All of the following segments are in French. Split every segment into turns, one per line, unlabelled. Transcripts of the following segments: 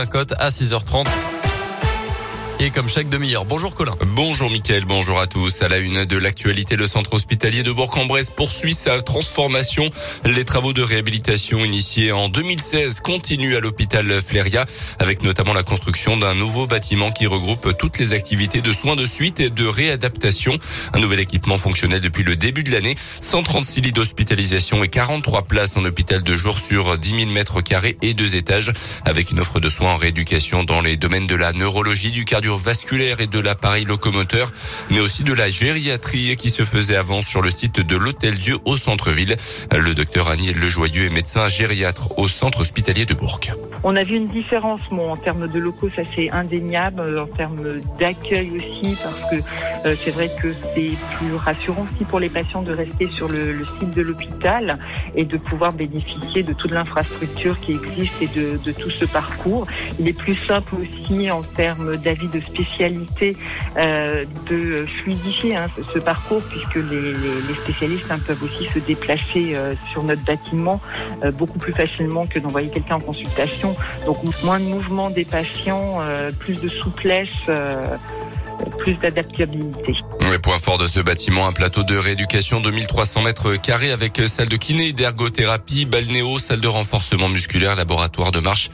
La cote à 6h30. Et comme chaque demi-heure. Bonjour Colin.
Bonjour Mickaël, bonjour à tous. À la une de l'actualité, le centre hospitalier de Bourg-en-Bresse poursuit sa transformation. Les travaux de réhabilitation initiés en 2016 continuent à l'hôpital Fléria, avec notamment la construction d'un nouveau bâtiment qui regroupe toutes les activités de soins de suite et de réadaptation. Un nouvel équipement fonctionnel depuis le début de l'année. 136 lits d'hospitalisation et 43 places en hôpital de jour sur 10 000 mètres carrés et deux étages, avec une offre de soins en rééducation dans les domaines de la neurologie, du cardio vasculaire et de l'appareil locomoteur, mais aussi de la gériatrie qui se faisait avant sur le site de l'Hôtel Dieu au centre-ville. Le docteur Aniel Lejoyeux est médecin gériatre au centre hospitalier de Bourg.
On a vu une différence, en termes de locaux, ça c'est indéniable, en termes d'accueil aussi, parce que euh, c'est vrai que c'est plus rassurant aussi pour les patients de rester sur le, site de l'hôpital et de pouvoir bénéficier de toute l'infrastructure qui existe et de, tout ce parcours. Il est plus simple aussi en termes d'avis de spécialité euh, de fluidifier hein, ce, parcours, puisque les, spécialistes hein, peuvent aussi se déplacer euh, sur notre bâtiment euh, beaucoup plus facilement que d'envoyer quelqu'un en consultation donc moins de mouvement des patients, euh, plus de souplesse euh, plus d'adaptabilité.
Le point fort de ce bâtiment, un plateau de rééducation de 1300 mètres carrés avec salle de kiné, d'ergothérapie, balnéo, salle de renforcement musculaire, laboratoire de marche,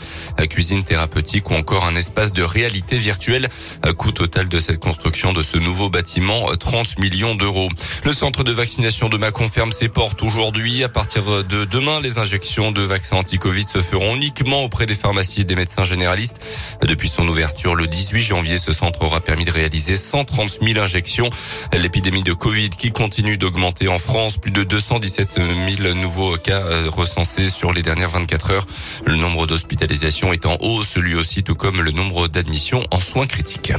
cuisine thérapeutique ou encore un espace de réalité virtuelle. Coût total de cette construction de ce nouveau bâtiment, 30 millions d'euros. Le centre de vaccination de Macon ferme ses portes aujourd'hui. À partir de demain, les injections de vaccins anti-Covid se feront uniquement auprès des pharmacies et des médecins généralistes. Depuis son ouverture le 18 janvier, ce centre aura permis de réaliser 130 000 injections. L'épidémie de Covid qui continue d'augmenter en France, plus de 217 000 nouveaux cas euh, recensés sur les dernières 24 heures. Le nombre d'hospitalisations est en hausse, lui aussi, tout comme le nombre d'admissions en soins critiques.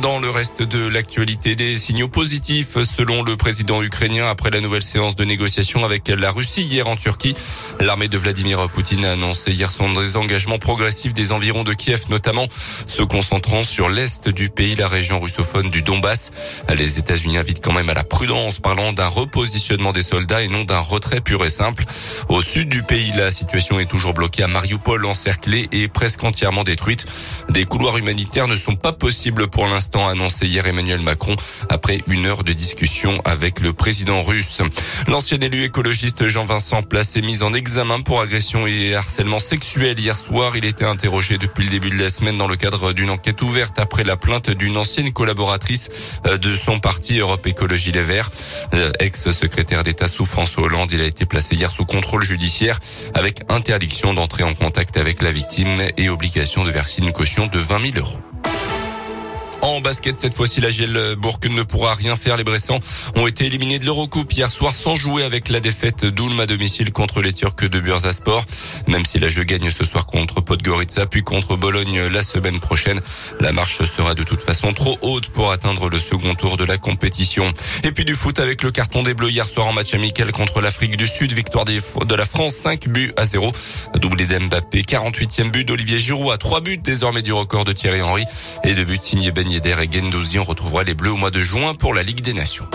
Dans le reste de l'actualité, des signaux positifs selon le président ukrainien après la nouvelle séance de négociation avec la Russie hier en Turquie. L'armée de Vladimir Poutine a annoncé hier son désengagement progressif des environs de Kiev, notamment se concentrant sur l'est du pays, la région russophone du Donbass. Les États-Unis invitent quand même à la prudence, parlant d'un repositionnement des soldats et non d'un retrait pur et simple. Au sud du pays, la situation est toujours bloquée à Mariupol, encerclée et presque entièrement détruite. Des couloirs humanitaires ne sont pas possibles pour l'instant annoncé hier Emmanuel Macron après une heure de discussion avec le président russe. L'ancien élu écologiste Jean-Vincent Place est mis en examen pour agression et harcèlement sexuel hier soir. Il était interrogé depuis le début de la semaine dans le cadre d'une enquête ouverte après la plainte d'une ancienne collaboratrice euh, de son parti Europe Écologie Les Verts. Euh, ex-secrétaire d'État sous François Hollande, il a été placé hier sous contrôle judiciaire avec interdiction d'entrer en contact avec la victime et obligation de verser une caution de 20 000 euros. En basket, cette fois-ci, la GL Bourg ne pourra rien faire. Les Bressans ont été éliminés de l'Eurocoupe hier soir sans jouer avec la défaite d'Ulm à domicile contre les Turcs de Bursaspor. Même si la jeu gagne ce soir contre Podgorica, puis contre Bologne la semaine prochaine, la marche sera de toute façon trop haute pour atteindre le second tour de la compétition. Et puis du foot avec le carton des Bleus hier soir en match amical contre l'Afrique du Sud. Victoire de la France, 5 buts à 0. Doublé d'Mbappé, 48e but d'Olivier Giroud à 3 buts désormais du record de Thierry Henry et de buts signés Ben Et. On retrouvera les Bleus au mois de juin pour la Ligue des Nations.